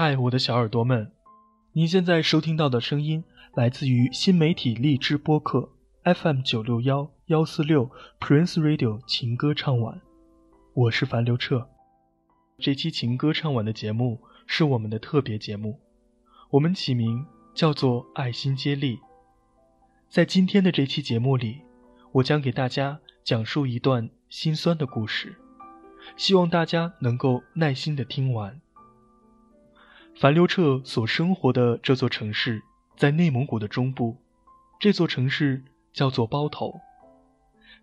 嗨，我的小耳朵们，您现在收听到的声音来自于新媒体荔枝播客 FM 九六幺幺四六 Prince Radio 情歌唱晚，我是樊刘彻。这期情歌唱晚的节目是我们的特别节目，我们起名叫做爱心接力。在今天的这期节目里，我将给大家讲述一段心酸的故事，希望大家能够耐心的听完。樊刘彻所生活的这座城市在内蒙古的中部，这座城市叫做包头。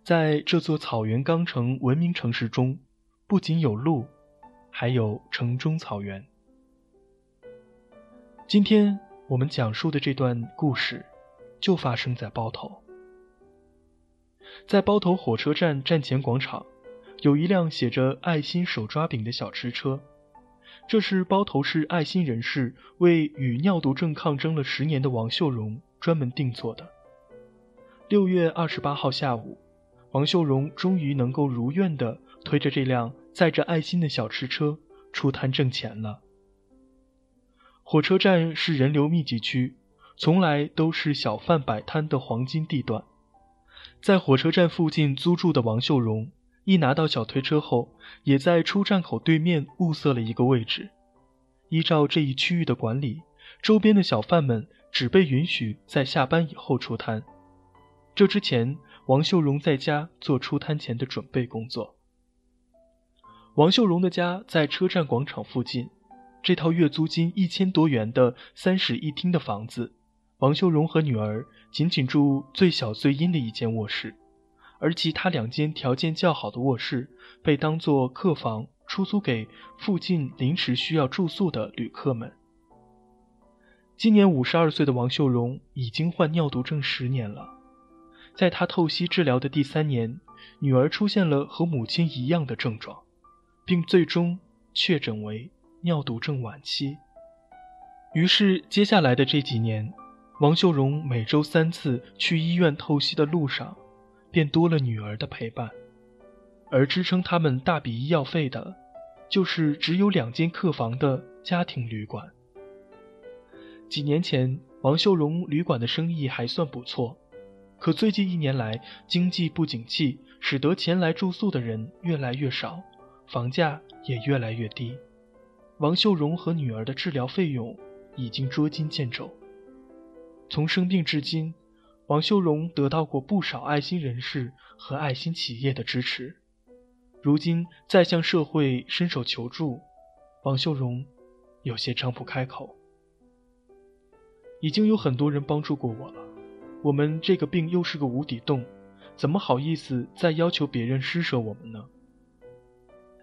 在这座草原钢城文明城市中，不仅有路。还有城中草原。今天我们讲述的这段故事，就发生在包头。在包头火车站站前广场，有一辆写着“爱心手抓饼”的小吃车，这是包头市爱心人士为与尿毒症抗争了十年的王秀荣专门定做的。六月二十八号下午，王秀荣终于能够如愿的推着这辆。载着爱心的小吃车出摊挣钱了。火车站是人流密集区，从来都是小贩摆摊的黄金地段。在火车站附近租住的王秀荣，一拿到小推车后，也在出站口对面物色了一个位置。依照这一区域的管理，周边的小贩们只被允许在下班以后出摊。这之前，王秀荣在家做出摊前的准备工作。王秀荣的家在车站广场附近，这套月租金一千多元的三室一厅的房子，王秀荣和女儿仅仅住最小最阴的一间卧室，而其他两间条件较好的卧室被当作客房出租给附近临时需要住宿的旅客们。今年五十二岁的王秀荣已经患尿毒症十年了，在他透析治疗的第三年，女儿出现了和母亲一样的症状。并最终确诊为尿毒症晚期。于是，接下来的这几年，王秀荣每周三次去医院透析的路上，便多了女儿的陪伴。而支撑他们大笔医药费的，就是只有两间客房的家庭旅馆。几年前，王秀荣旅馆的生意还算不错，可最近一年来，经济不景气，使得前来住宿的人越来越少。房价也越来越低，王秀荣和女儿的治疗费用已经捉襟见肘。从生病至今，王秀荣得到过不少爱心人士和爱心企业的支持，如今再向社会伸手求助，王秀荣有些张不开口。已经有很多人帮助过我了，我们这个病又是个无底洞，怎么好意思再要求别人施舍我们呢？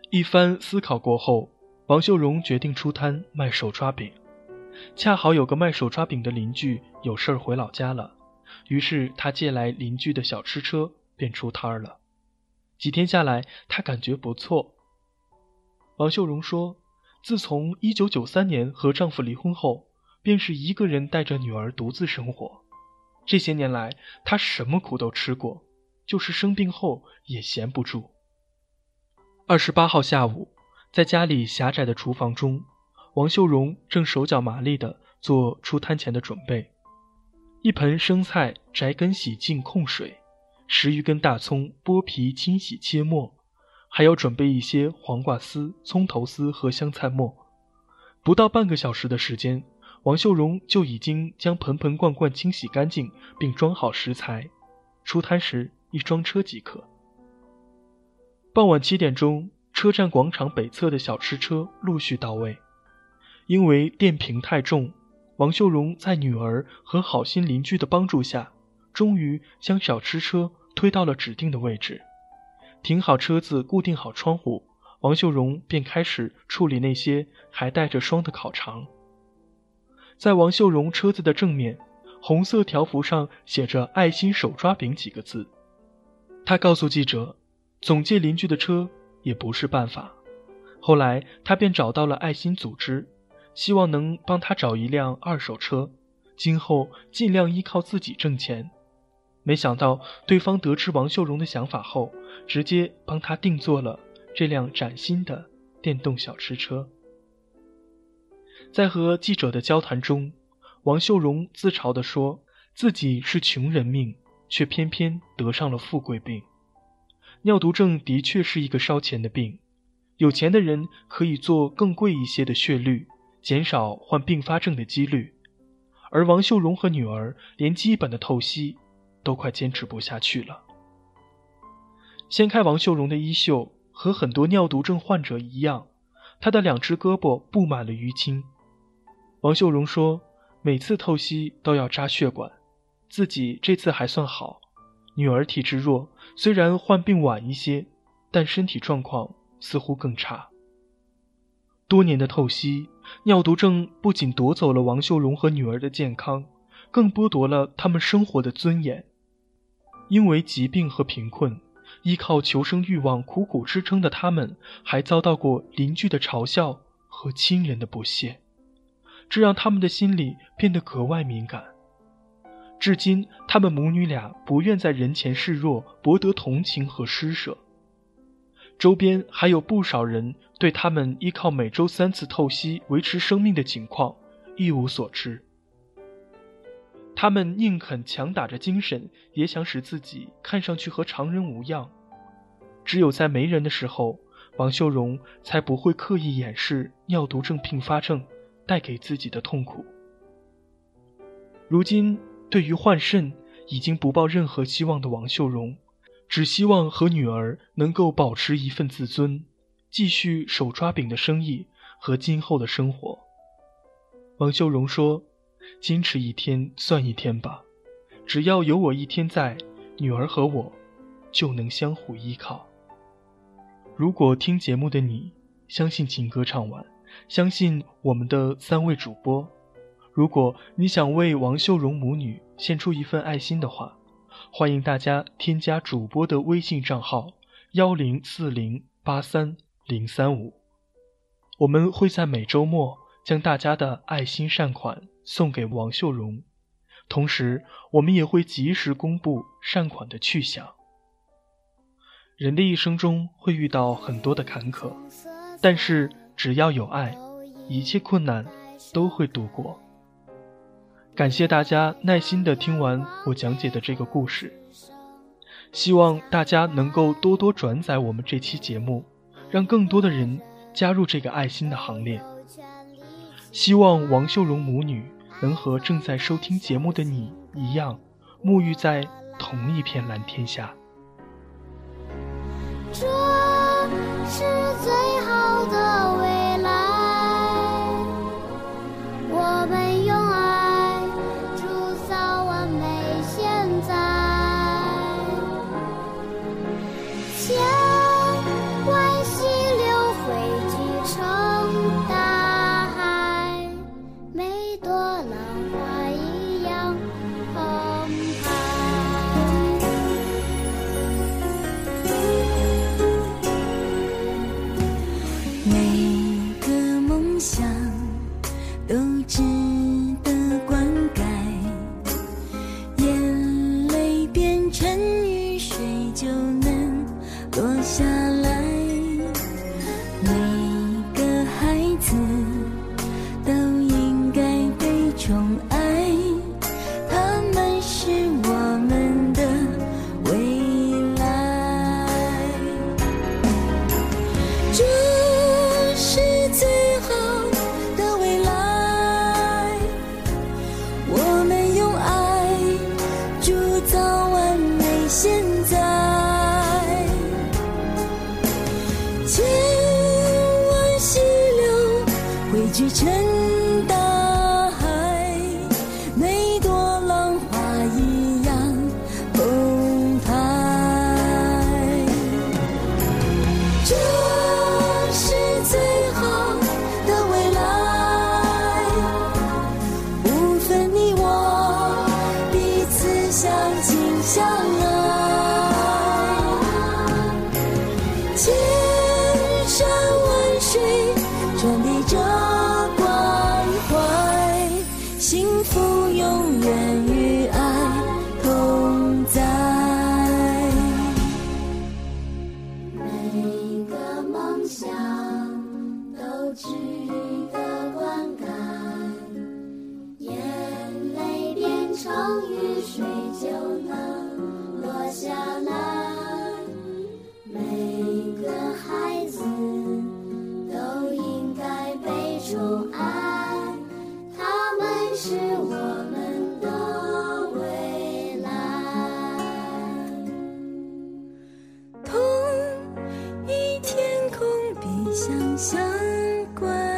一番思考过后，王秀荣决定出摊卖手抓饼。恰好有个卖手抓饼的邻居有事儿回老家了，于是他借来邻居的小吃车便出摊儿了。几天下来，他感觉不错。王秀荣说：“自从1993年和丈夫离婚后，便是一个人带着女儿独自生活。这些年来，她什么苦都吃过，就是生病后也闲不住。”二十八号下午，在家里狭窄的厨房中，王秀荣正手脚麻利地做出摊前的准备。一盆生菜摘根洗净控水，十余根大葱剥皮清洗切末，还要准备一些黄瓜丝、葱头丝和香菜末。不到半个小时的时间，王秀荣就已经将盆盆罐罐清洗干净，并装好食材，出摊时一装车即可。傍晚七点钟，车站广场北侧的小吃车陆续到位。因为电瓶太重，王秀荣在女儿和好心邻居的帮助下，终于将小吃车推到了指定的位置。停好车子，固定好窗户，王秀荣便开始处理那些还带着霜的烤肠。在王秀荣车子的正面，红色条幅上写着“爱心手抓饼”几个字。他告诉记者。总借邻居的车也不是办法，后来他便找到了爱心组织，希望能帮他找一辆二手车，今后尽量依靠自己挣钱。没想到对方得知王秀荣的想法后，直接帮他定做了这辆崭新的电动小吃车。在和记者的交谈中，王秀荣自嘲地说自己是穷人命，却偏偏得上了富贵病。尿毒症的确是一个烧钱的病，有钱的人可以做更贵一些的血滤，减少患并发症的几率，而王秀荣和女儿连基本的透析都快坚持不下去了。掀开王秀荣的衣袖，和很多尿毒症患者一样，她的两只胳膊布满了淤青。王秀荣说，每次透析都要扎血管，自己这次还算好。女儿体质弱，虽然患病晚一些，但身体状况似乎更差。多年的透析，尿毒症不仅夺走了王秀荣和女儿的健康，更剥夺了他们生活的尊严。因为疾病和贫困，依靠求生欲望苦苦支撑的他们，还遭到过邻居的嘲笑和亲人的不屑，这让他们的心里变得格外敏感。至今，他们母女俩不愿在人前示弱，博得同情和施舍。周边还有不少人对他们依靠每周三次透析维持生命的情况一无所知。他们宁肯强打着精神，也想使自己看上去和常人无恙。只有在没人的时候，王秀荣才不会刻意掩饰尿毒症并发症带给自己的痛苦。如今。对于换肾已经不抱任何希望的王秀荣，只希望和女儿能够保持一份自尊，继续手抓饼的生意和今后的生活。王秀荣说：“坚持一天算一天吧，只要有我一天在，女儿和我就能相互依靠。”如果听节目的你相信情歌唱完，相信我们的三位主播。如果你想为王秀荣母女献出一份爱心的话，欢迎大家添加主播的微信账号幺零四零八三零三五，我们会在每周末将大家的爱心善款送给王秀荣，同时我们也会及时公布善款的去向。人的一生中会遇到很多的坎坷，但是只要有爱，一切困难都会度过。感谢大家耐心的听完我讲解的这个故事，希望大家能够多多转载我们这期节目，让更多的人加入这个爱心的行列。希望王秀荣母女能和正在收听节目的你一样，沐浴在同一片蓝天下。多想。能落下来，每个孩子都应该被宠爱，他们是我们的未来。同一天空，比想象乖。